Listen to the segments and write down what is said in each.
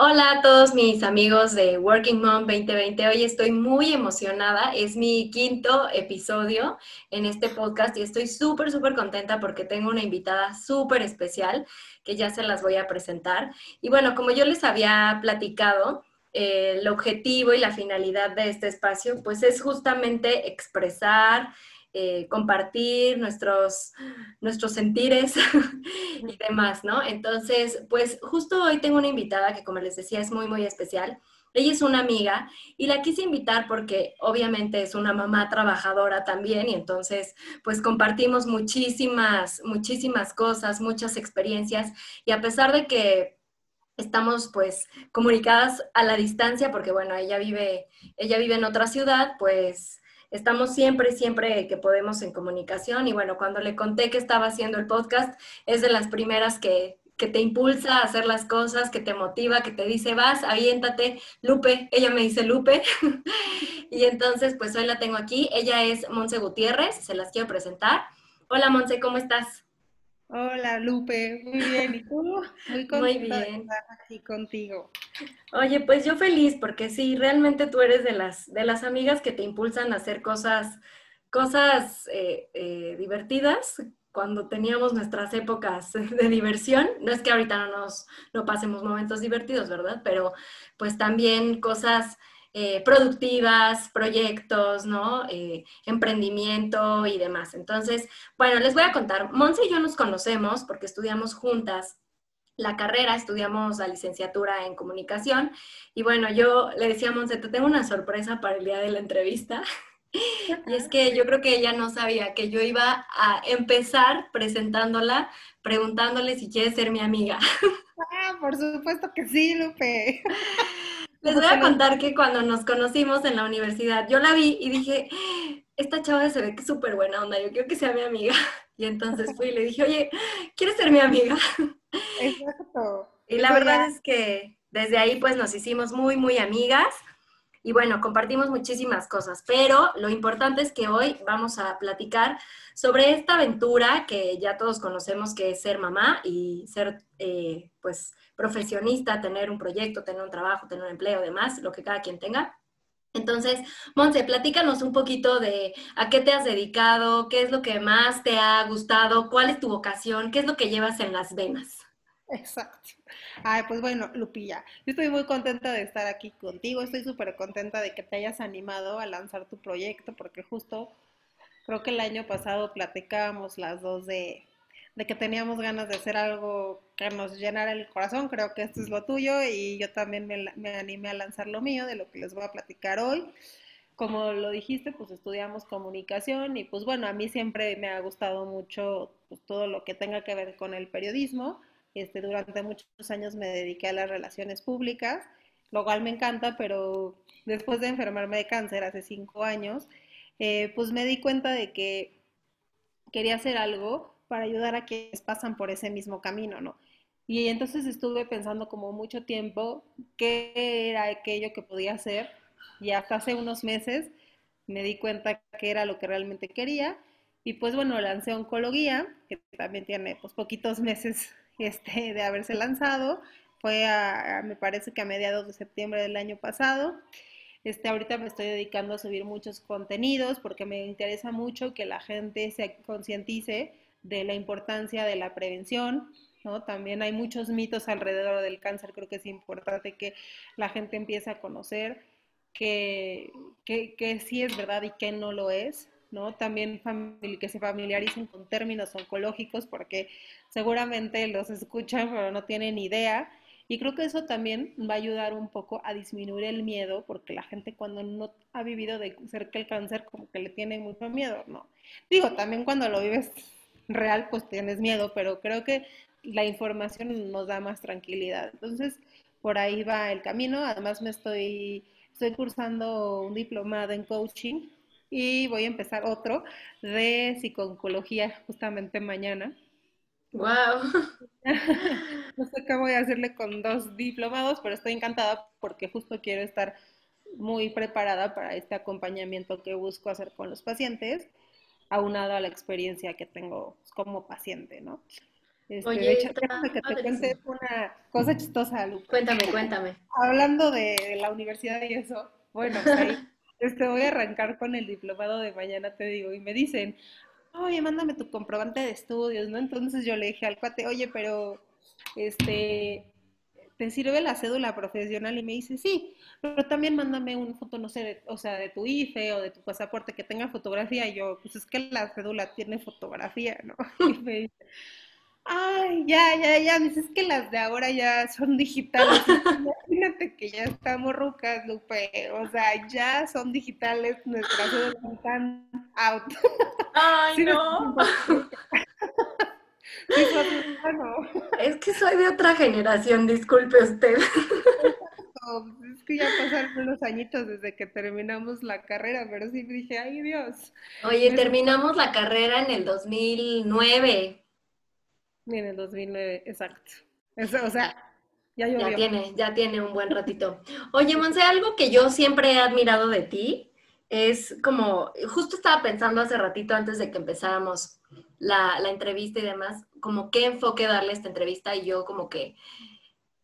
Hola a todos mis amigos de Working Mom 2020. Hoy estoy muy emocionada. Es mi quinto episodio en este podcast y estoy súper, súper contenta porque tengo una invitada súper especial que ya se las voy a presentar. Y bueno, como yo les había platicado, eh, el objetivo y la finalidad de este espacio pues es justamente expresar eh, compartir nuestros, nuestros sentires y demás, ¿no? Entonces, pues justo hoy tengo una invitada que, como les decía, es muy, muy especial. Ella es una amiga y la quise invitar porque obviamente es una mamá trabajadora también y entonces pues compartimos muchísimas, muchísimas cosas, muchas experiencias y a pesar de que estamos pues comunicadas a la distancia porque bueno, ella vive, ella vive en otra ciudad, pues estamos siempre, siempre que podemos en comunicación. Y bueno, cuando le conté que estaba haciendo el podcast, es de las primeras que, te impulsa a hacer las cosas, que te motiva, que te dice, vas, aviéntate, Lupe, ella me dice Lupe. y entonces, pues hoy la tengo aquí. Ella es Monse Gutiérrez, se las quiero presentar. Hola Monse, ¿cómo estás? Hola Lupe, muy bien. ¿Y tú? Muy contenta de estar aquí contigo. Oye, pues yo feliz porque sí, realmente tú eres de las, de las amigas que te impulsan a hacer cosas, cosas eh, eh, divertidas cuando teníamos nuestras épocas de diversión. No es que ahorita no nos no pasemos momentos divertidos, ¿verdad? Pero pues también cosas eh, productivas, proyectos, ¿no? Eh, emprendimiento y demás. Entonces, bueno, les voy a contar. Monse y yo nos conocemos porque estudiamos juntas la carrera, estudiamos la licenciatura en comunicación. Y bueno, yo le decía a Monse, te tengo una sorpresa para el día de la entrevista. Y es que yo creo que ella no sabía que yo iba a empezar presentándola, preguntándole si quiere ser mi amiga. Ah, por supuesto que sí, Lupe. Les voy a contar que cuando nos conocimos en la universidad, yo la vi y dije, esta chava se ve que es súper buena onda, yo quiero que sea mi amiga. Y entonces fui y le dije, oye, ¿quieres ser mi amiga? Exacto. Y la verdad es que desde ahí pues nos hicimos muy, muy amigas. Y bueno, compartimos muchísimas cosas, pero lo importante es que hoy vamos a platicar sobre esta aventura que ya todos conocemos que es ser mamá y ser eh, pues profesionista, tener un proyecto, tener un trabajo, tener un empleo, demás, lo que cada quien tenga. Entonces, Monse, platícanos un poquito de a qué te has dedicado, qué es lo que más te ha gustado, cuál es tu vocación, qué es lo que llevas en las venas. Exacto. Ay, pues bueno, Lupilla, yo estoy muy contenta de estar aquí contigo, estoy súper contenta de que te hayas animado a lanzar tu proyecto, porque justo creo que el año pasado platicábamos las dos de de que teníamos ganas de hacer algo que nos llenara el corazón, creo que esto es lo tuyo y yo también me, animé a lanzar lo mío, de lo que les voy a platicar hoy. Como lo dijiste, pues estudiamos comunicación y pues bueno, a mí siempre me ha gustado mucho pues, todo lo que tenga que ver con el periodismo. Este, durante muchos años me dediqué a las relaciones públicas, lo cual me encanta, pero después de enfermarme de cáncer hace cinco años, eh, pues me di cuenta de que quería hacer algo para ayudar a quienes pasan por ese mismo camino, ¿no? Y entonces estuve pensando como mucho tiempo qué era aquello que podía hacer y hasta hace unos meses me di cuenta que era lo que realmente quería y pues bueno, lancé oncología, que también tiene pues poquitos meses este, de haberse lanzado, fue a, me parece que a mediados de septiembre del año pasado. Este, ahorita me estoy dedicando a subir muchos contenidos porque me interesa mucho que la gente se concientice de la importancia de la prevención, ¿no? También hay muchos mitos alrededor del cáncer, creo que es importante que la gente empiece a conocer que, que, sí es verdad y que no lo es, ¿no? También que se familiaricen con términos oncológicos porque seguramente los escuchan pero no tienen idea. Y creo que eso también va a ayudar un poco a disminuir el miedo, porque la gente cuando no ha vivido de cerca el cáncer como que le tiene mucho miedo, ¿no? Digo, también cuando lo vives real, pues tienes miedo, pero creo que la información nos da más tranquilidad. Entonces, por ahí va el camino. Además, me estoy, estoy cursando un diplomado en coaching y voy a empezar otro de psicología justamente mañana. ¡Wow! no sé qué voy a hacerle con dos diplomados, pero estoy encantada porque justo quiero estar muy preparada para este acompañamiento que busco hacer con los pacientes aunado a la experiencia que tengo como paciente, ¿no? Este, de hecho, déjame que te cuente una cosa chistosa, Lupe. Cuéntame, cuéntame. Hablando de la universidad y eso, bueno, pues ahí este, voy a arrancar con el diplomado de mañana, te digo, y me dicen, oye, mándame tu comprobante de estudios, ¿no? Entonces yo le dije al cuate, oye, pero, este, ¿te sirve la cédula profesional? Y me dice, sí, pero también mándame una foto, no sé, o sea, de tu IFE o de tu pasaporte que tenga fotografía. Y yo, pues es que la cédula tiene fotografía, ¿no? Y me dice, ay, ya, ya, ya, dices que las de ahora ya son digitales. Imagínate que ya estamos rucas, Lupe. O sea, ya son digitales, nuestras cédulas están out. Ay, no. Es que soy de otra generación, disculpe usted. es que ya pasaron unos añitos desde que terminamos la carrera, pero sí dije, ay Dios. Oye, terminamos la carrera en el 2009. En el 2009, exacto. o sea. Ya tiene, ya tiene un buen ratito. Oye, Monse, algo que yo siempre he admirado de ti es como, justo estaba pensando hace ratito antes de que empezáramos la, la entrevista y demás, como qué enfoque darle a esta entrevista y yo como que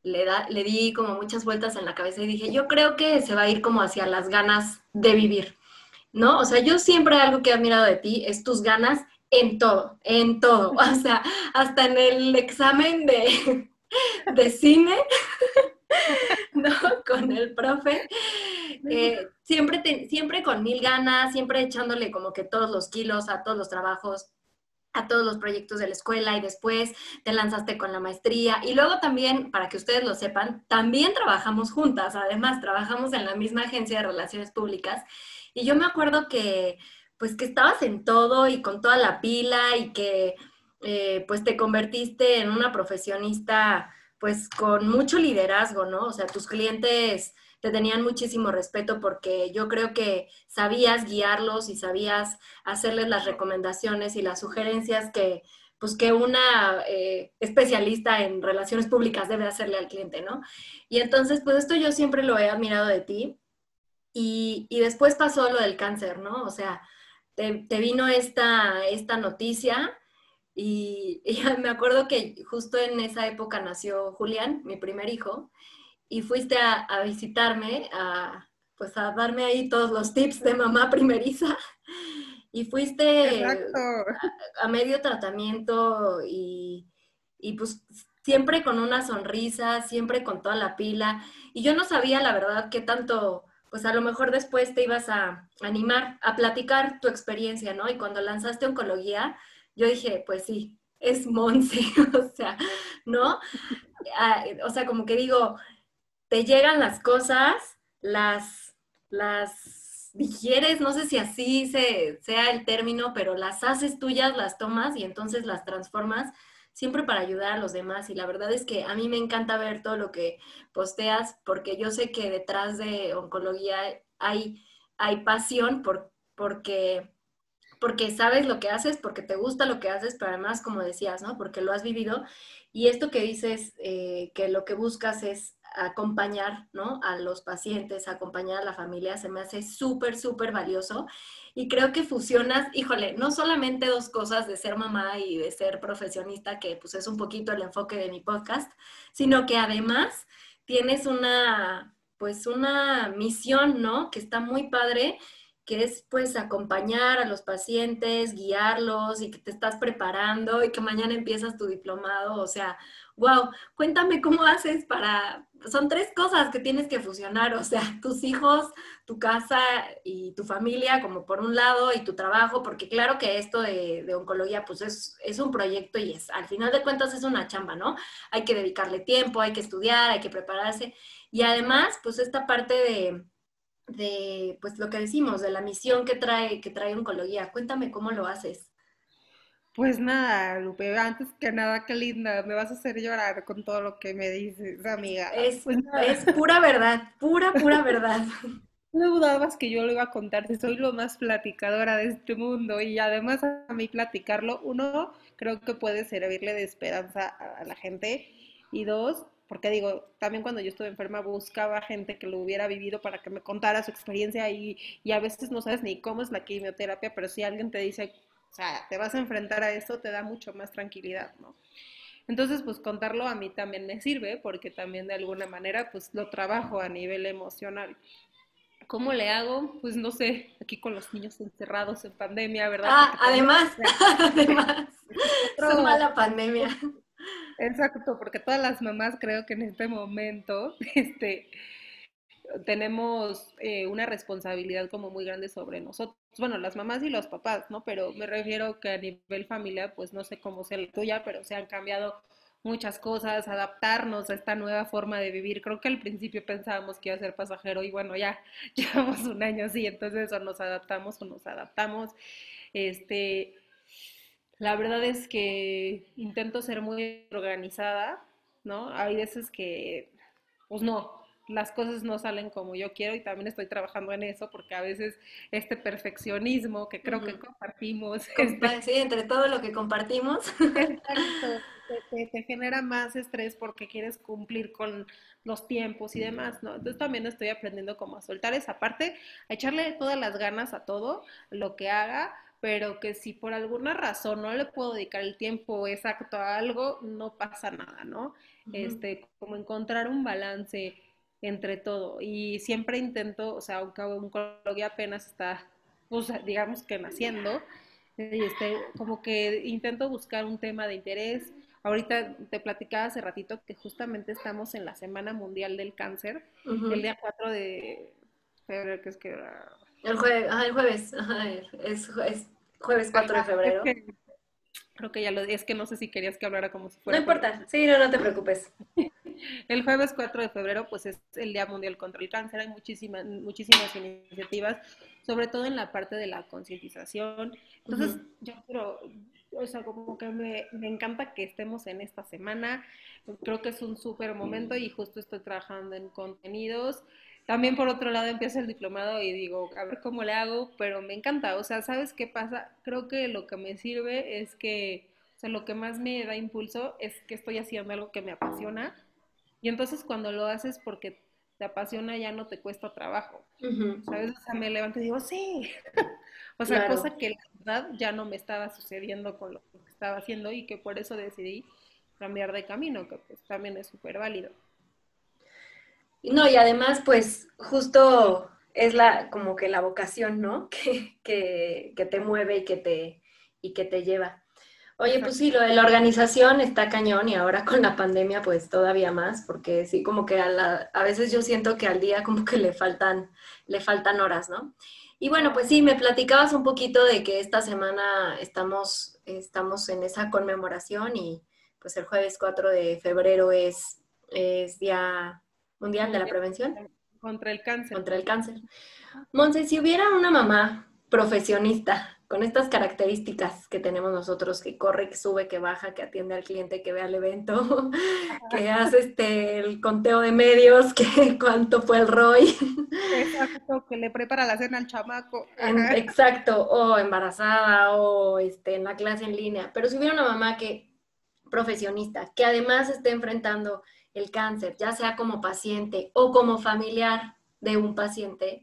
le, da, le di como muchas vueltas en la cabeza y dije, yo creo que se va a ir como hacia las ganas de vivir, ¿no? O sea, yo siempre algo que he admirado de ti es tus ganas en todo, en todo, o sea, hasta en el examen de, de cine, ¿no? Con el profe, eh, siempre, siempre con mil ganas, siempre echándole como que todos los kilos a todos los trabajos, a todos los proyectos de la escuela y después te lanzaste con la maestría. Y luego también, para que ustedes lo sepan, también trabajamos juntas, además trabajamos en la misma agencia de relaciones públicas. Y yo me acuerdo que, pues que estabas en todo y con toda la pila y que eh, pues te convertiste en una profesionista pues con mucho liderazgo, ¿no? O sea, tus clientes te tenían muchísimo respeto porque yo creo que sabías guiarlos y sabías hacerles las recomendaciones y las sugerencias que, pues, que una eh, especialista en relaciones públicas debe hacerle al cliente, ¿no? Y entonces, pues esto yo siempre lo he admirado de ti. Y, después pasó lo del cáncer, ¿no? O sea, te, vino esta, esta noticia y, y, me acuerdo que justo en esa época nació Julián, mi primer hijo, y fuiste a, visitarme, a, pues a darme ahí todos los tips de mamá primeriza. Y fuiste a, medio tratamiento y, y pues siempre con una sonrisa, siempre con toda la pila. Y yo no sabía, la verdad, qué tanto, pues a lo mejor después te ibas a animar a platicar tu experiencia, ¿no? Y cuando lanzaste oncología, yo dije, pues sí, es Monse, o sea, ¿no? Ah, o sea, como que digo, te llegan las cosas, las, las digieres, no sé si así se, sea el término, pero las haces tuyas, las tomas y entonces las transformas siempre para ayudar a los demás. Y la verdad es que a mí me encanta ver todo lo que posteas porque yo sé que detrás de oncología hay, hay pasión por, porque porque sabes lo que haces, porque te gusta lo que haces, pero además, como decías, ¿no? Porque lo has vivido. Y esto que dices, eh, que lo que buscas es acompañar ¿no? a los pacientes, acompañar a la familia, se me hace súper, súper valioso. Y creo que fusionas, híjole, no solamente dos cosas de ser mamá y de ser profesionista, que pues es un poquito el enfoque de mi podcast, sino que además tienes una, pues una misión, ¿no? Que está muy padre que es pues acompañar a los pacientes, guiarlos y que te estás preparando y que mañana empiezas tu diplomado, o sea, wow, cuéntame cómo haces para, son tres cosas que tienes que fusionar, o sea, tus hijos, tu casa y tu familia como por un lado y tu trabajo, porque claro que esto de, oncología pues es, es, un proyecto y es, al final de cuentas es una chamba, ¿no? Hay que dedicarle tiempo, hay que estudiar, hay que prepararse y además pues esta parte de de pues lo que decimos, de la misión que trae, que trae oncología. Cuéntame cómo lo haces. Pues nada, Lupe, antes que nada, qué linda, me vas a hacer llorar con todo lo que me dices, amiga. Es, pues es pura verdad, pura, pura verdad. No dudabas que yo lo iba a contar, si soy lo más platicadora de este mundo y además a mí platicarlo, uno, creo que puede servirle de esperanza a la gente y dos, porque digo, también cuando yo estuve enferma buscaba gente que lo hubiera vivido para que me contara su experiencia y, y a veces no sabes ni cómo es la quimioterapia, pero si alguien te dice, o sea, te vas a enfrentar a esto, te da mucho más tranquilidad, ¿no? Entonces, pues contarlo a mí también me sirve porque también de alguna manera pues lo trabajo a nivel emocional. ¿Cómo le hago? Pues no sé, aquí con los niños encerrados en pandemia, ¿verdad? Ah, además, además, es mala pandemia. Exacto, porque todas las mamás creo que en este momento, este, tenemos eh, una responsabilidad como muy grande sobre nosotros. Bueno, las mamás y los papás, ¿no? Pero me refiero que a nivel familiar, pues no sé cómo sea la tuya, pero se han cambiado muchas cosas, adaptarnos a esta nueva forma de vivir. Creo que al principio pensábamos que iba a ser pasajero y bueno, ya llevamos un año así, entonces o nos adaptamos o nos adaptamos. Este, la verdad es que intento ser muy organizada, ¿no? Hay veces que, pues no, las cosas no salen como yo quiero y también estoy trabajando en eso porque a veces este perfeccionismo que creo que compartimos. Este sí, entre todo lo que compartimos. Exacto, te, genera más estrés porque quieres cumplir con los tiempos y demás, ¿no? Entonces también estoy aprendiendo cómo a soltar esa parte, a echarle todas las ganas a todo lo que haga, pero que si por alguna razón no le puedo dedicar el tiempo exacto a algo, no pasa nada, ¿no? Este, como encontrar un balance entre todo. Y siempre intento, o sea, aunque oncología apenas está, pues, digamos que naciendo, este, como que intento buscar un tema de interés. Ahorita te platicaba hace ratito que justamente estamos en la Semana Mundial del Cáncer, el día 4 de febrero, que es que El, jueves, el jueves, es, jueves 4 de febrero. Creo que ya lo es que no sé si querías que hablara como si fuera. No importa, sí, no, no te preocupes. El jueves 4 de febrero, pues es el Día Mundial contra el Cáncer. Hay muchísimas, muchísimas iniciativas, sobre todo en la parte de la concientización. Entonces, yo creo, o sea, como que me, me, encanta que estemos en esta semana. Creo que es un súper momento y justo estoy trabajando en contenidos. También por otro lado empiezo el diplomado y digo, a ver cómo le hago, pero me encanta. O sea, ¿sabes qué pasa? Creo que lo que me sirve es que, o sea, lo que más me da impulso es que estoy haciendo algo que me apasiona. Y entonces cuando lo haces porque te apasiona ya no te cuesta trabajo. ¿Sabes? O sea, me levanto y digo, sí. o sea, cosa que la verdad ya no me estaba sucediendo con lo que estaba haciendo y que por eso decidí cambiar de camino, que pues también es súper válido. No, y además, pues justo es la, como que la vocación, ¿no? Que, que, te mueve y que te, y que te lleva. Oye, pues sí, lo de la organización está cañón y ahora con la pandemia pues todavía más, porque sí, como que a, la, a veces yo siento que al día como que le faltan, le faltan horas, ¿no? Y bueno, pues sí, me platicabas un poquito de que esta semana estamos, estamos en esa conmemoración y pues el jueves 4 de febrero es, es Día Mundial de la Prevención. Contra el cáncer. Contra el cáncer. Monse, si hubiera una mamá profesionista con estas características que tenemos nosotros, que corre, que sube, que baja, que atiende al cliente, que ve al evento, que hace este el conteo de medios, que cuánto fue el ROI. Exacto, que le prepara la cena al chamaco. exacto, o embarazada, o este, en la clase en línea. Pero si hubiera una mamá que profesionista, que además esté enfrentando el cáncer, ya sea como paciente o como familiar de un paciente,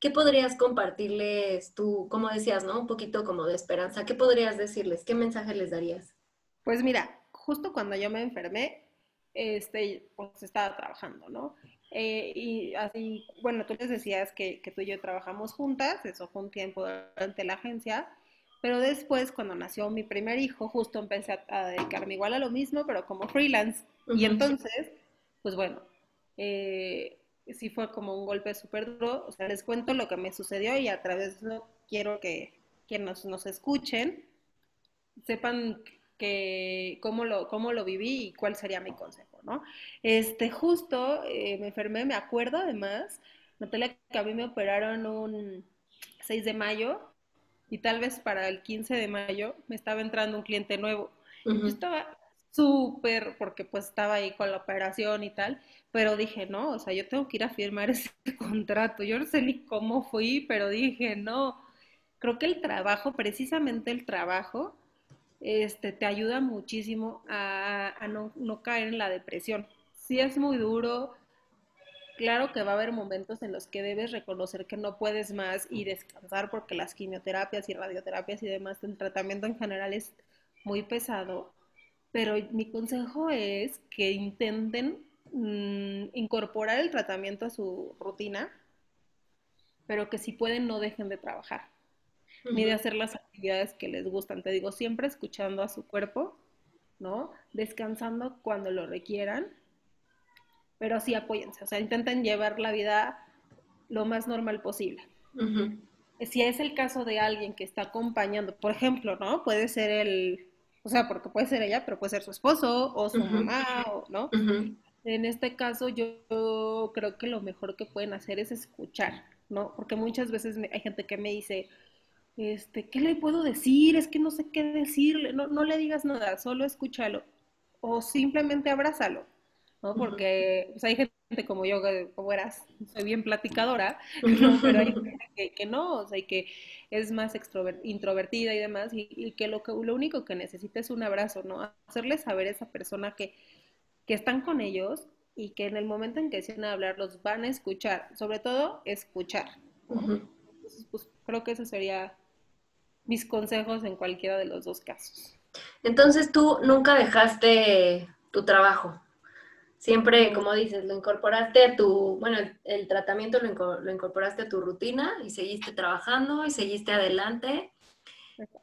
¿qué podrías compartirles tú, como decías, ¿no? Un poquito como de esperanza. ¿Qué podrías decirles? ¿Qué mensaje les darías? Pues mira, justo cuando yo me enfermé, este, pues estaba trabajando, ¿no? Eh, y así, bueno, tú les decías que, que, tú y yo trabajamos juntas, eso fue un tiempo durante la agencia, pero después, cuando nació mi primer hijo, justo empecé a, dedicarme igual a lo mismo, pero como freelance. Y entonces, pues bueno, eh, sí fue como un golpe súper duro. O sea, les cuento lo que me sucedió y a través de eso quiero que, que nos, nos escuchen, sepan que cómo lo, cómo lo viví y cuál sería mi consejo, ¿no? Este, justo eh, me enfermé, me acuerdo además, Natalia, que a mí me operaron un 6 de mayo y tal vez para el 15 de mayo me estaba entrando un cliente nuevo. Yo estaba súper, porque pues estaba ahí con la operación y tal, pero dije, no, o sea, yo tengo que ir a firmar ese contrato. Yo no sé ni cómo fui, pero dije, no, creo que el trabajo, precisamente el trabajo, este, te ayuda muchísimo a, no, caer en la depresión. Sí es muy duro, Claro que va a haber momentos en los que debes reconocer que no puedes más y descansar porque las quimioterapias y radioterapias y demás, el tratamiento en general es muy pesado, pero mi consejo es que intenten mm, incorporar el tratamiento a su rutina, pero que si pueden no dejen de trabajar, ni de hacer las actividades que les gustan. Te digo, siempre escuchando a su cuerpo, ¿no? Descansando cuando lo requieran, pero sí apóyense, o sea, intenten llevar la vida lo más normal posible. Si es el caso de alguien que está acompañando, por ejemplo, ¿no? Puede ser el, o sea, porque puede ser ella, pero puede ser su esposo o su mamá, ¿no? En este caso yo creo que lo mejor que pueden hacer es escuchar, ¿no? Porque muchas veces hay gente que me dice, este, ¿qué le puedo decir? Es que no sé qué decirle, no, no le digas nada, solo escúchalo o simplemente abrázalo, ¿no? Porque pues, hay gente como yo, como eras, soy bien platicadora, pero hay gente que, no, o sea, que es más introvertida y demás, y, que, lo que lo único que necesita es un abrazo, ¿no? Hacerle saber a esa persona que, que están con ellos y que en el momento en que deciden hablar los van a escuchar, sobre todo escuchar. Entonces, pues creo que eso sería mis consejos en cualquiera de los dos casos. Entonces tú nunca dejaste tu trabajo. Siempre, como dices, lo incorporaste a tu, bueno, el, tratamiento lo, incorporaste a tu rutina y seguiste trabajando y seguiste adelante.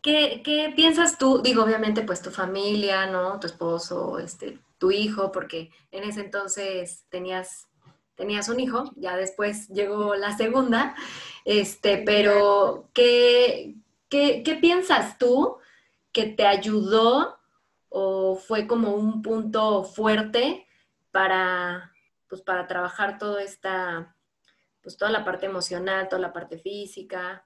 ¿Qué, ¿Qué, piensas tú? Digo, obviamente, pues tu familia, ¿no? Tu esposo, este, tu hijo, porque en ese entonces tenías, tenías un hijo, ya después llegó la segunda, este, pero ¿qué, qué, qué piensas tú que te ayudó o fue como un punto fuerte para, pues, para trabajar toda esta, pues toda la parte emocional, toda la parte física,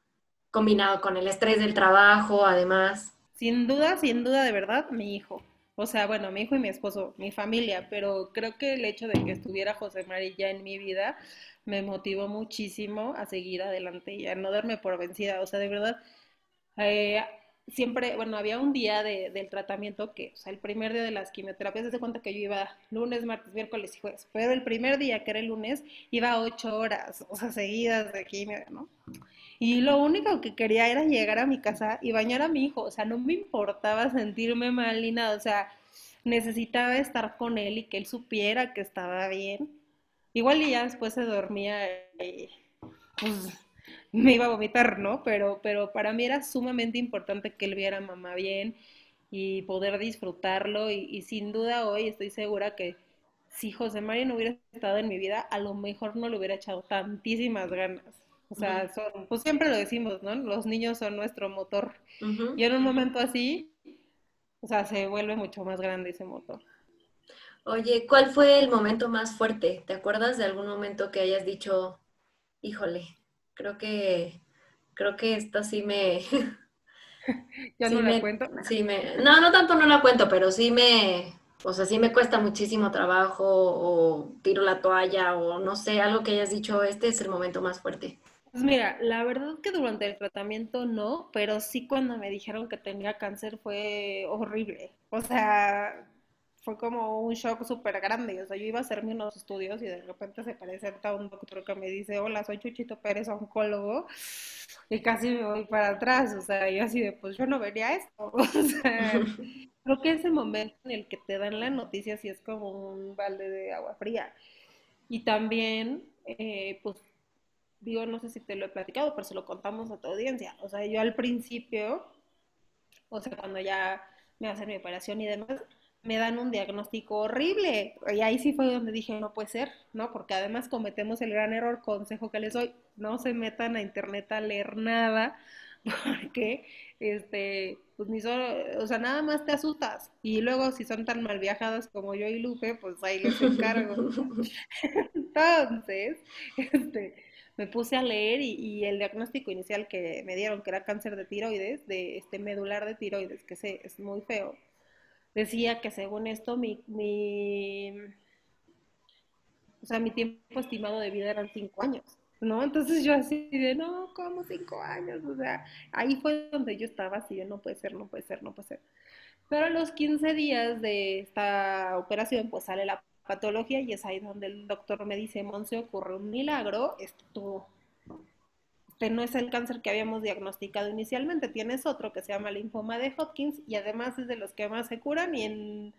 combinado con el estrés del trabajo, además. Sin duda, sin duda, de verdad, mi hijo. O sea, bueno, mi hijo y mi esposo, mi familia, pero creo que el hecho de que estuviera José María en mi vida me motivó muchísimo a seguir adelante y a no darme por vencida. O sea, de verdad, eh, siempre, bueno, había un día de, del tratamiento que, o sea, el primer día de las quimioterapias, se cuenta que yo iba lunes, martes, miércoles y jueves, pero el primer día, que era el lunes, iba ocho horas, o sea, seguidas de quimio, ¿no? Y lo único que quería era llegar a mi casa y bañar a mi hijo, o sea, no me importaba sentirme mal ni nada, o sea, necesitaba estar con él y que él supiera que estaba bien. Igual y ya después se dormía y pues me iba a vomitar, ¿no? Pero, pero para mí era sumamente importante que él viera a mamá bien y poder disfrutarlo y, sin duda hoy estoy segura que si José María no hubiera estado en mi vida, a lo mejor no le hubiera echado tantísimas ganas. O sea, son, pues siempre lo decimos, ¿no? Los niños son nuestro motor. Y en un momento así, o sea, se vuelve mucho más grande ese motor. Oye, ¿cuál fue el momento más fuerte? ¿Te acuerdas de algún momento que hayas dicho, híjole, creo que, creo que esta sí me... ¿Ya no la cuento? Sí me, no, no tanto no la cuento, pero sí me, o sea, sí me cuesta muchísimo trabajo o tiro la toalla o no sé, algo que hayas dicho, este es el momento más fuerte. Pues mira, la verdad que durante el tratamiento no, pero sí cuando me dijeron que tenía cáncer fue horrible. O sea, fue como un shock súper grande. O sea, yo iba a hacerme unos estudios y de repente se presenta un doctor que me dice, hola, soy Chuchito Pérez, oncólogo, y casi me voy para atrás. O sea, yo así de, pues yo no vería esto. O sea, creo que ese momento en el que te dan la noticia sí es como un balde de agua fría. Y también, eh, pues, digo, no sé si te lo he platicado, pero se lo contamos a tu audiencia. O sea, yo al principio, o sea, cuando ya me hacen mi operación y demás, me dan un diagnóstico horrible. Y ahí sí fue donde dije, no puede ser, ¿no? Porque además cometemos el gran error, consejo que les doy, no se metan a internet a leer nada, porque, este, pues ni solo, o sea, nada más te asustas. Y luego si son tan mal viajadas como yo y Lupe, pues ahí les encargo. Entonces, este, me puse a leer y, y, el diagnóstico inicial que me dieron, que era cáncer de tiroides, de este medular de tiroides, que sé, es muy feo decía que según esto mi, mi, o sea, mi tiempo estimado de vida eran cinco años, ¿no? Entonces yo así de, no, ¿cómo cinco años? O sea, ahí fue donde yo estaba así de, no puede ser, no puede ser, no puede ser. Pero a los 15 días de esta operación, pues sale la patología y es ahí donde el doctor me dice, Monse, ocurre un milagro, esto no es el cáncer que habíamos diagnosticado inicialmente, tienes otro que se llama linfoma de Hodgkins y además es de los que más se curan y en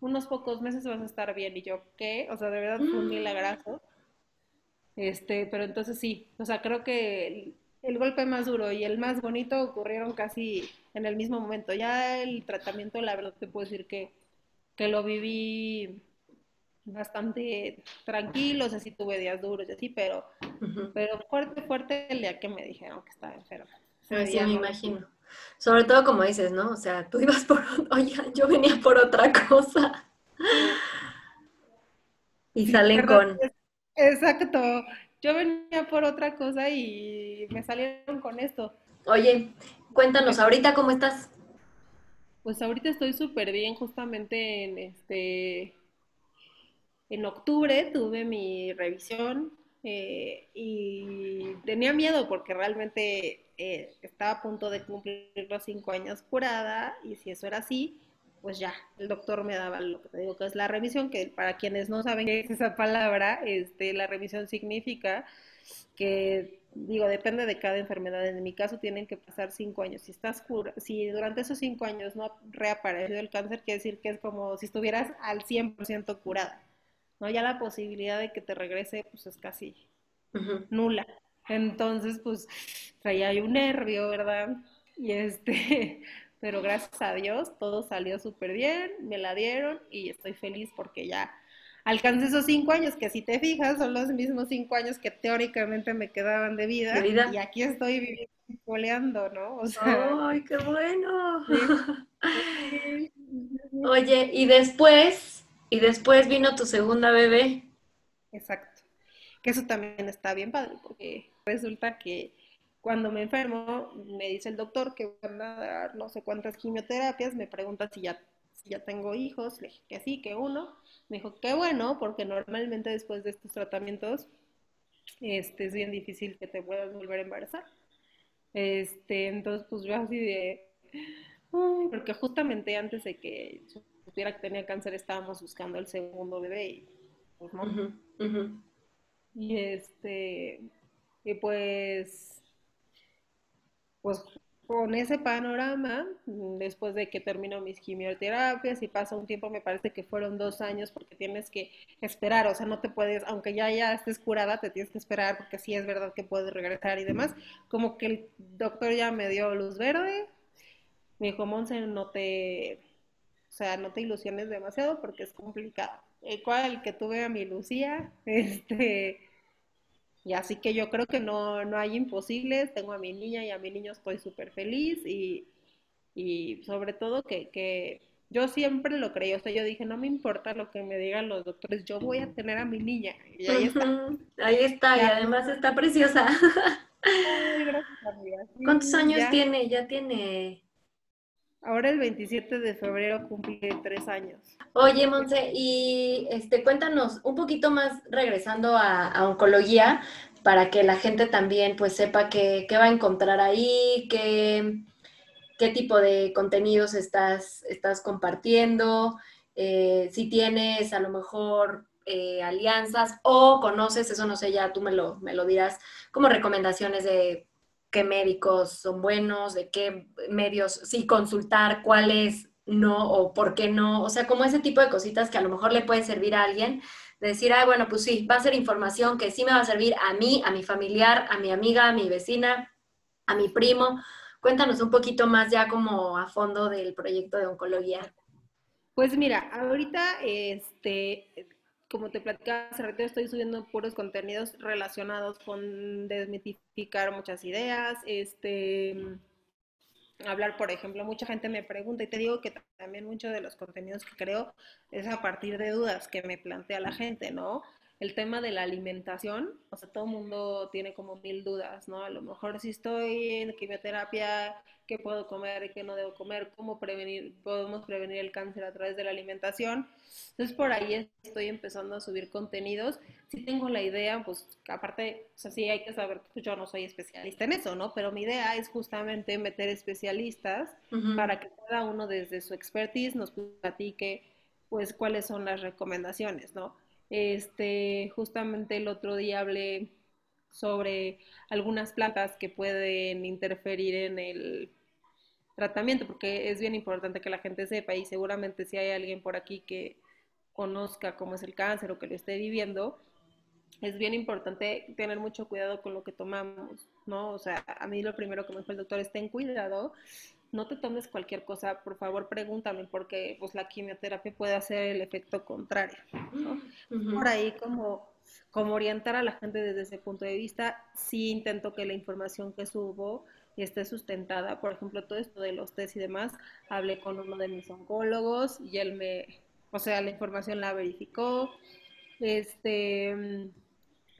unos pocos meses vas a estar bien. Y yo, ¿qué? O sea, de verdad fue un mm. milagrazo. Este, pero entonces sí, o sea, creo que el, golpe más duro y el más bonito ocurrieron casi en el mismo momento. Ya el tratamiento, la verdad te puedo decir que, que lo viví bastante tranquilo, o sea, sí tuve días duros y así, pero, pero fuerte, fuerte el día que me dijeron que estaba enferma. Sí, me imagino. Sobre todo como dices, ¿no? O sea, tú ibas por, oye, yo venía por otra cosa. Y salen con... Exacto. Yo venía por otra cosa y me salieron con esto. Oye, cuéntanos, ¿ahorita cómo estás? Pues ahorita estoy súper bien, justamente en este en octubre tuve mi revisión eh, y tenía miedo porque realmente eh, estaba a punto de cumplir los cinco años curada y si eso era así, pues ya, el doctor me daba lo que te digo que es la remisión, que para quienes no saben qué es esa palabra, este, la remisión significa que, digo, depende de cada enfermedad. En mi caso tienen que pasar cinco años. Si estás cura, si durante esos cinco años no ha reaparecido el cáncer, quiere decir que es como si estuvieras al 100% curada. ¿No? Ya la posibilidad de que te regrese, pues es casi nula. Entonces, pues traía ahí un nervio, ¿verdad? Y este, pero gracias a Dios todo salió súper bien, me la dieron y estoy feliz porque ya alcancé esos cinco años, que si te fijas son los mismos cinco años que teóricamente me quedaban de vida, y aquí estoy viviendo coleando, ¿no? O sea, ¡Ay, qué bueno! Oye, y después, y después vino tu segunda bebé. Exacto. Que eso también está bien padre, porque resulta que cuando me enfermo, me dice el doctor que van a dar no sé cuántas quimioterapias, me pregunta si ya, si ya tengo hijos, le dije que sí, que uno. Me dijo, qué bueno, porque normalmente después de estos tratamientos este, es bien difícil que te puedas volver a embarazar. Este, entonces, pues yo así de... porque justamente antes de que supiera que tenía cáncer estábamos buscando el segundo bebé y pues no. Y este, y pues pues con ese panorama, después de que termino mis quimioterapias y pasa un tiempo, me parece que fueron dos años porque tienes que esperar, o sea, no te puedes, aunque ya ya estés curada, te tienes que esperar porque sí es verdad que puedes regresar y demás. Como que el doctor ya me dio luz verde, me dijo, Monse, no te, sea, no te ilusiones demasiado porque es complicado. El cual, que tuve a mi Lucía, este y así que yo creo que no, no hay imposibles, tengo a mi niña y a mi niño estoy súper feliz y, y, sobre todo que, que, yo siempre lo creí, o sea, yo dije, no me importa lo que me digan los doctores, yo voy a tener a mi niña. Y ahí está. Ahí está, y además está preciosa. Ay, gracias, ¿Cuántos años tiene? Ya tiene Ahora el 27 de febrero cumple tres años. Oye, Monse, y este, cuéntanos un poquito más regresando a, oncología, para que la gente también pues sepa qué, va a encontrar ahí, qué, qué tipo de contenidos estás, estás compartiendo, eh, si tienes a lo mejor eh, alianzas o conoces, eso no sé, ya tú me lo, me lo dirás, como recomendaciones de qué médicos son buenos, de qué medios sí consultar, cuáles no o por qué no, o sea, como ese tipo de cositas que a lo mejor le puede servir a alguien, de decir, ah, bueno, pues sí, va a ser información que sí me va a servir a mí, a mi familiar, a mi amiga, a mi vecina, a mi primo. Cuéntanos un poquito más ya como a fondo del proyecto de oncología. Pues mira, ahorita este como te platicaba hace rato, estoy subiendo puros contenidos relacionados con desmitificar muchas ideas, este, hablar, por ejemplo, mucha gente me pregunta y te digo que también muchos de los contenidos que creo es a partir de dudas que me plantea la gente, ¿no? El tema de la alimentación, o sea, todo el mundo tiene como mil dudas, ¿no? A lo mejor si estoy en quimioterapia, qué puedo comer y qué no debo comer, cómo prevenir, podemos prevenir el cáncer a través de la alimentación. Entonces por ahí estoy empezando a subir contenidos. Si tengo la idea, pues aparte, o sea, sí hay que saber que yo no soy especialista en eso, ¿no? Pero mi idea es justamente meter especialistas para que cada uno desde su expertise nos platique pues cuáles son las recomendaciones, ¿no? Este, justamente el otro día hablé sobre algunas plantas que pueden interferir en el tratamiento, porque es bien importante que la gente sepa y seguramente si hay alguien por aquí que conozca cómo es el cáncer o que lo esté viviendo, es bien importante tener mucho cuidado con lo que tomamos, ¿no? O sea, a mí lo primero que me dijo el doctor es ten cuidado, no te tomes cualquier cosa, por favor pregúntame, porque pues la quimioterapia puede hacer el efecto contrario, ¿no? Por ahí como, como orientar a la gente desde ese punto de vista, sí intento que la información que subo esté sustentada, por ejemplo, todo esto de los test y demás, hablé con uno de mis oncólogos y él me, o sea, la información la verificó, este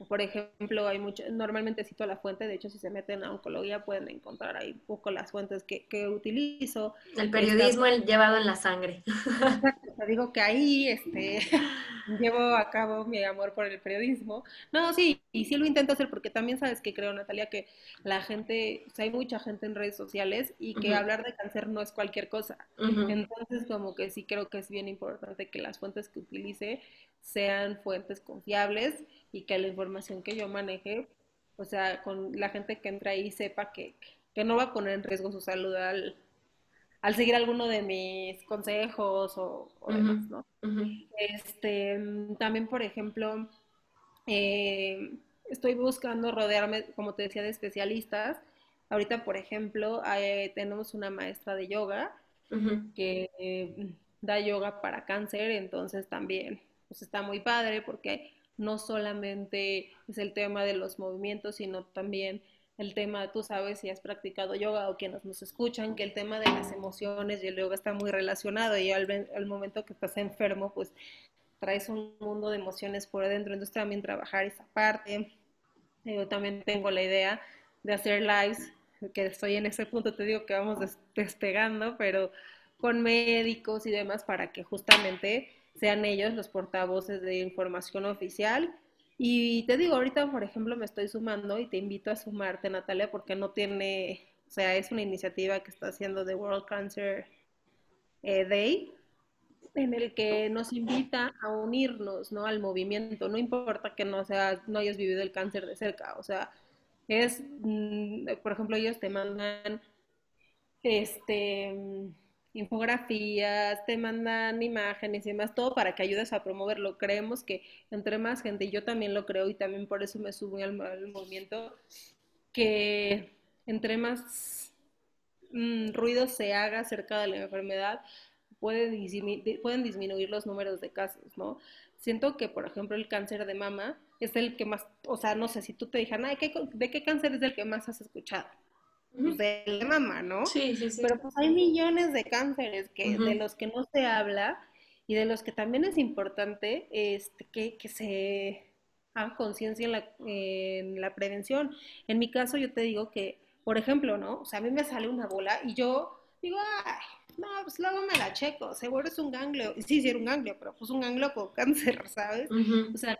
por ejemplo, hay mucho, normalmente cito la fuente, de hecho si se meten a oncología pueden encontrar ahí un poco las fuentes que, que utilizo. El periodismo llevado en la sangre. Exacto, te digo que ahí este, llevo a cabo mi amor por el periodismo. No, sí, y sí lo intento hacer porque también sabes que creo, Natalia, que la gente, o sea, hay mucha gente en redes sociales y que hablar de cáncer no es cualquier cosa. Entonces, como que sí creo que es bien importante que las fuentes que utilice sean fuentes confiables y que la información que yo maneje, o sea, con la gente que entra ahí sepa que, que no va a poner en riesgo su salud al, al seguir alguno de mis consejos o, demás, ¿no? Este, también, por ejemplo, eh, estoy buscando rodearme, como te decía, de especialistas. Ahorita, por ejemplo, tenemos una maestra de yoga que eh, da yoga para cáncer, entonces también pues está muy padre porque no solamente es el tema de los movimientos, sino también el tema, tú sabes si has practicado yoga o quienes nos escuchan, que el tema de las emociones y el yoga está muy relacionado y al, momento que estás enfermo, pues traes un mundo de emociones por adentro, entonces también trabajar esa parte. Yo también tengo la idea de hacer lives, que estoy en ese punto, te digo que vamos despegando, pero con médicos y demás para que justamente sean ellos los portavoces de información oficial. Y te digo, ahorita, por ejemplo, me estoy sumando y te invito a sumarte, Natalia, porque no tiene, o sea, es una iniciativa que está haciendo The World Cancer eh, Day, en el que nos invita a unirnos, ¿no? Al movimiento, no importa que no sea, no hayas vivido el cáncer de cerca, o sea, es, mm, por ejemplo, ellos te mandan, este, infografías, te mandan imágenes y demás, todo para que ayudes a promoverlo. Creemos que entre más gente, y yo también lo creo y también por eso me subo al, movimiento, que entre más mm, ruido se haga acerca de la enfermedad, puede pueden disminuir los números de casos, ¿no? Siento que, por ejemplo, el cáncer de mama es el que más, o sea, no sé, si tú te dijeran, ¿de qué cáncer es el que más has escuchado? De la mama, ¿no? Sí, sí, sí. Pero pues hay millones de cánceres que, de los que no se habla y de los que también es importante este, que, que se haga conciencia en la, en la prevención. En mi caso yo te digo que, por ejemplo, ¿no? O sea, a mí me sale una bola y yo digo, ay, no, pues luego me la checo, seguro es un ganglio. Sí, sí era un ganglio, pero pues un ganglio con cáncer, ¿sabes? O sea,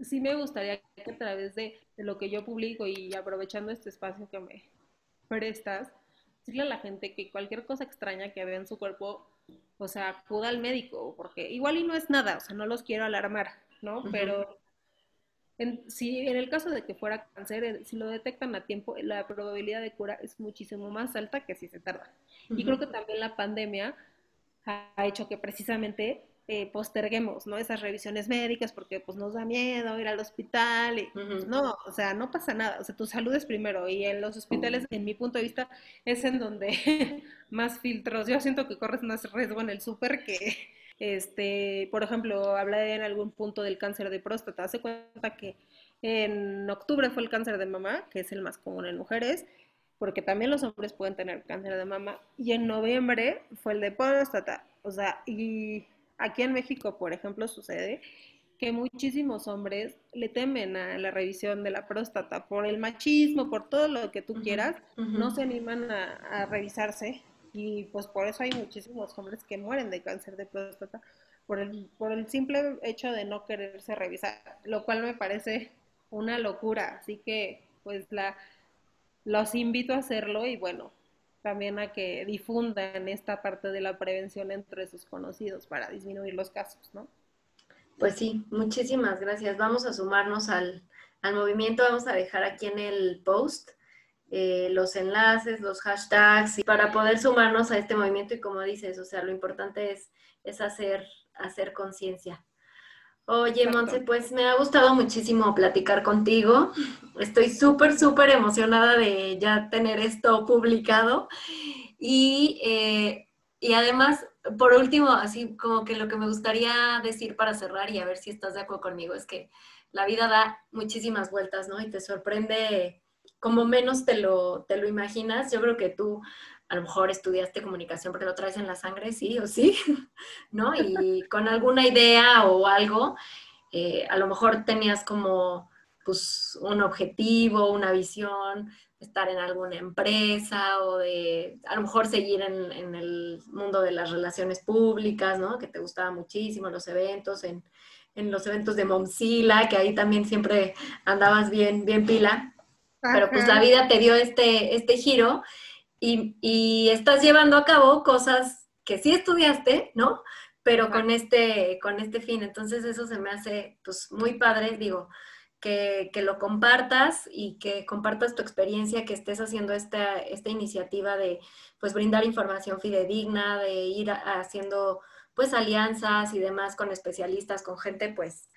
sí me gustaría que a través de, de, lo que yo publico y aprovechando este espacio que me, prestas, decirle a la gente que cualquier cosa extraña que vea en su cuerpo, o sea, acuda al médico, porque igual y no es nada, o sea, no los quiero alarmar, ¿no? Pero en, si en el caso de que fuera cáncer, si lo detectan a tiempo, la probabilidad de cura es muchísimo más alta que si se tarda. Y creo que también la pandemia ha hecho que precisamente eh, posterguemos, ¿no? Esas revisiones médicas porque pues nos da miedo ir al hospital y pues, no, o sea, no pasa nada, o sea, tu salud es primero y en los hospitales, en mi punto de vista, es en donde más filtros, yo siento que corres más riesgo en el súper que, este, por ejemplo, hablé en algún punto del cáncer de próstata, hace cuenta que en octubre fue el cáncer de mama, que es el más común en mujeres, porque también los hombres pueden tener cáncer de mama, y en noviembre fue el de próstata, o sea, y Aquí en México, por ejemplo, sucede que muchísimos hombres le temen a la revisión de la próstata por el machismo, por todo lo que tú quieras, no se animan a, revisarse y pues por eso hay muchísimos hombres que mueren de cáncer de próstata por el, por el simple hecho de no quererse revisar, lo cual me parece una locura, así que pues la los invito a hacerlo y bueno, también a que difundan esta parte de la prevención entre sus conocidos para disminuir los casos, ¿no? Pues sí, muchísimas gracias. Vamos a sumarnos al, al movimiento. Vamos a dejar aquí en el post eh, los enlaces, los hashtags, para poder sumarnos a este movimiento y como dices, o sea, lo importante es, es hacer, hacer conciencia. Oye, Monse, pues me ha gustado muchísimo platicar contigo. Estoy súper, súper emocionada de ya tener esto publicado. Y, eh, y además, por último, así como que lo que me gustaría decir para cerrar y a ver si estás de acuerdo conmigo es que la vida da muchísimas vueltas, ¿no? Y te sorprende como menos te lo, te lo imaginas. Yo creo que tú a lo mejor estudiaste comunicación porque lo traes en la sangre, sí o sí, ¿no? Y con alguna idea o algo, eh, a lo mejor tenías como pues un objetivo, una visión, estar en alguna empresa o de a lo mejor seguir en, en, el mundo de las relaciones públicas, ¿no? Que te gustaba muchísimo los eventos, en, en los eventos de Momsila, que ahí también siempre andabas bien, bien pila. Pero pues la vida te dio este, este giro y, y, estás llevando a cabo cosas que sí estudiaste, ¿no? Pero con este, con este fin. Entonces eso se me hace pues muy padre, digo, que, que, lo compartas y que compartas tu experiencia, que estés haciendo esta, esta iniciativa de pues brindar información fidedigna, de ir haciendo pues alianzas y demás con especialistas, con gente pues,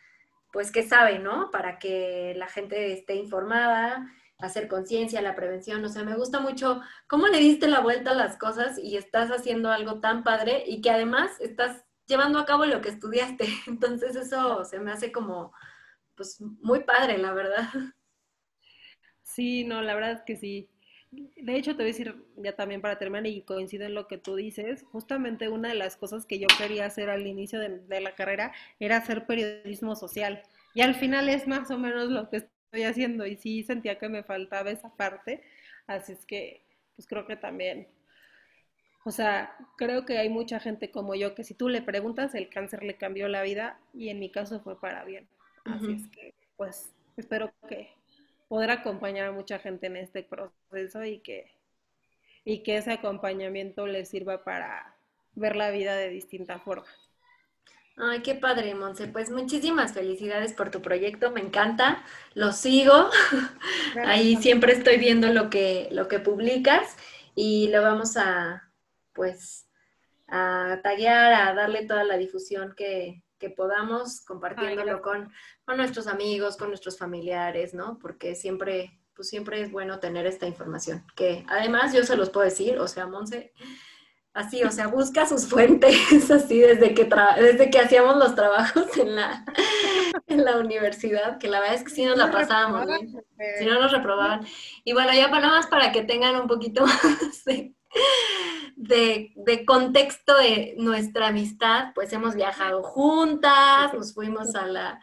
pues que sabe, ¿no? Para que la gente esté informada hacer conciencia, la prevención, o sea, me gusta mucho cómo le diste la vuelta a las cosas y estás haciendo algo tan padre y que además estás llevando a cabo lo que estudiaste. Entonces eso se me hace como, pues, muy padre, la verdad. Sí, no, la verdad es que sí. De hecho, te voy a decir ya también para terminar y coincido en lo que tú dices, justamente una de las cosas que yo quería hacer al inicio de, de la carrera era hacer periodismo social. Y al final es más o menos lo que estoy haciendo y sí sentía que me faltaba esa parte, así es que pues creo que también, o sea, creo que hay mucha gente como yo que si tú le preguntas, el cáncer le cambió la vida y en mi caso fue para bien. Así es que pues espero que poder acompañar a mucha gente en este proceso y que, y que ese acompañamiento les sirva para ver la vida de distinta forma. Ay, qué padre, Monse. Pues muchísimas felicidades por tu proyecto, me encanta, lo sigo. Ahí siempre estoy viendo lo que, lo que publicas y lo vamos a, pues, a taguear, a darle toda la difusión que, que podamos, compartiéndolo con, con nuestros amigos, con nuestros familiares, ¿no? Porque siempre, pues siempre es bueno tener esta información. Que además yo se los puedo decir, o sea, Monse, así, o sea, busca sus fuentes, así, desde que, desde que hacíamos los trabajos en la, en la universidad, que la verdad es que sí nos la pasábamos si no nos reprobaban. Y bueno, ya para más para que tengan un poquito más de, de, contexto de nuestra amistad, pues hemos viajado juntas, nos fuimos a la,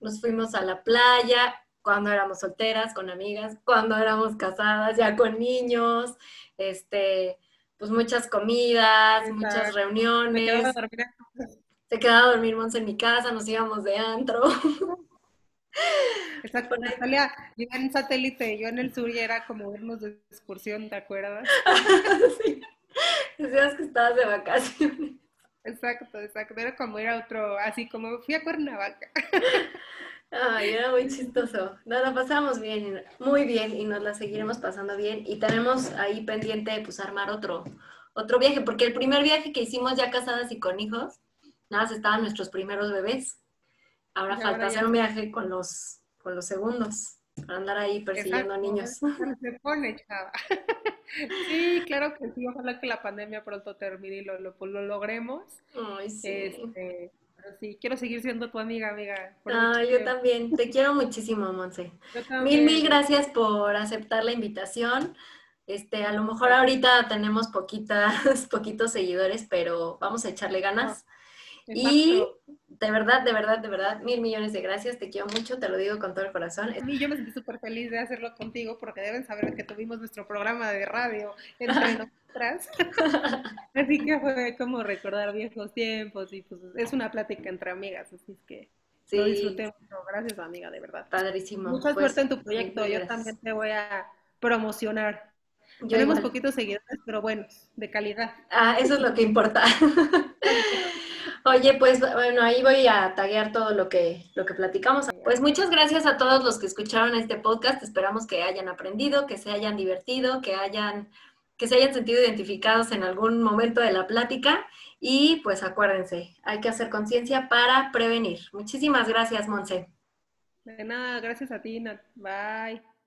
nos fuimos a la playa, cuando éramos solteras, con amigas, cuando éramos casadas, ya con niños, este, pues muchas comidas, muchas reuniones. Se quedaba a dormir Monse en mi casa, nos íbamos de antro. Exacto, Natalia iba en satélite, yo en el sur y era como irnos de excursión, ¿te acuerdas? sí, decías que estabas de vacaciones. Exacto, exacto, era como ir a otro, así como fui a Cuernavaca. Ay, era muy chistoso. No, la pasamos bien, muy bien y nos la seguiremos pasando bien. Y tenemos ahí pendiente pues armar otro, otro viaje, porque el primer viaje que hicimos ya casadas y con hijos, nada más estaban nuestros primeros bebés. Ahora falta hacer un viaje con los, con los segundos, para andar ahí persiguiendo niños. Se pone, chava. Sí, claro que sí, ojalá que la pandemia pronto termine y lo, lo, lo logremos. Ay, sí. Este, sí, quiero seguir siendo tu amiga, amiga. Ah, yo también, te quiero muchísimo, Monse. Mil, mil gracias por aceptar la invitación. Este, a lo mejor ahorita tenemos poquitas, poquitos seguidores, pero vamos a echarle ganas. Y de verdad, de verdad, de verdad, mil millones de gracias, te quiero mucho, te lo digo con todo el corazón. Y yo me sentí súper feliz de hacerlo contigo porque deben saber que tuvimos nuestro programa de radio entre nosotras. así que fue como recordar viejos tiempos y pues es una plática entre amigas, así es que sí. lo disfruté mucho. Gracias, amiga, de verdad. Padrísimo. Mucha pues, suerte en tu proyecto, yo también te voy a promocionar. Yo Tenemos igual. poquitos seguidores, pero buenos, de calidad. Ah, eso es lo que importa. Oye, pues bueno, ahí voy a taguear todo lo que, lo que platicamos. Pues muchas gracias a todos los que escucharon este podcast. Esperamos que hayan aprendido, que se hayan divertido, que hayan que se hayan sentido identificados en algún momento de la plática y pues acuérdense, hay que hacer conciencia para prevenir. Muchísimas gracias, Monse. De nada, gracias a ti, Nat. Bye.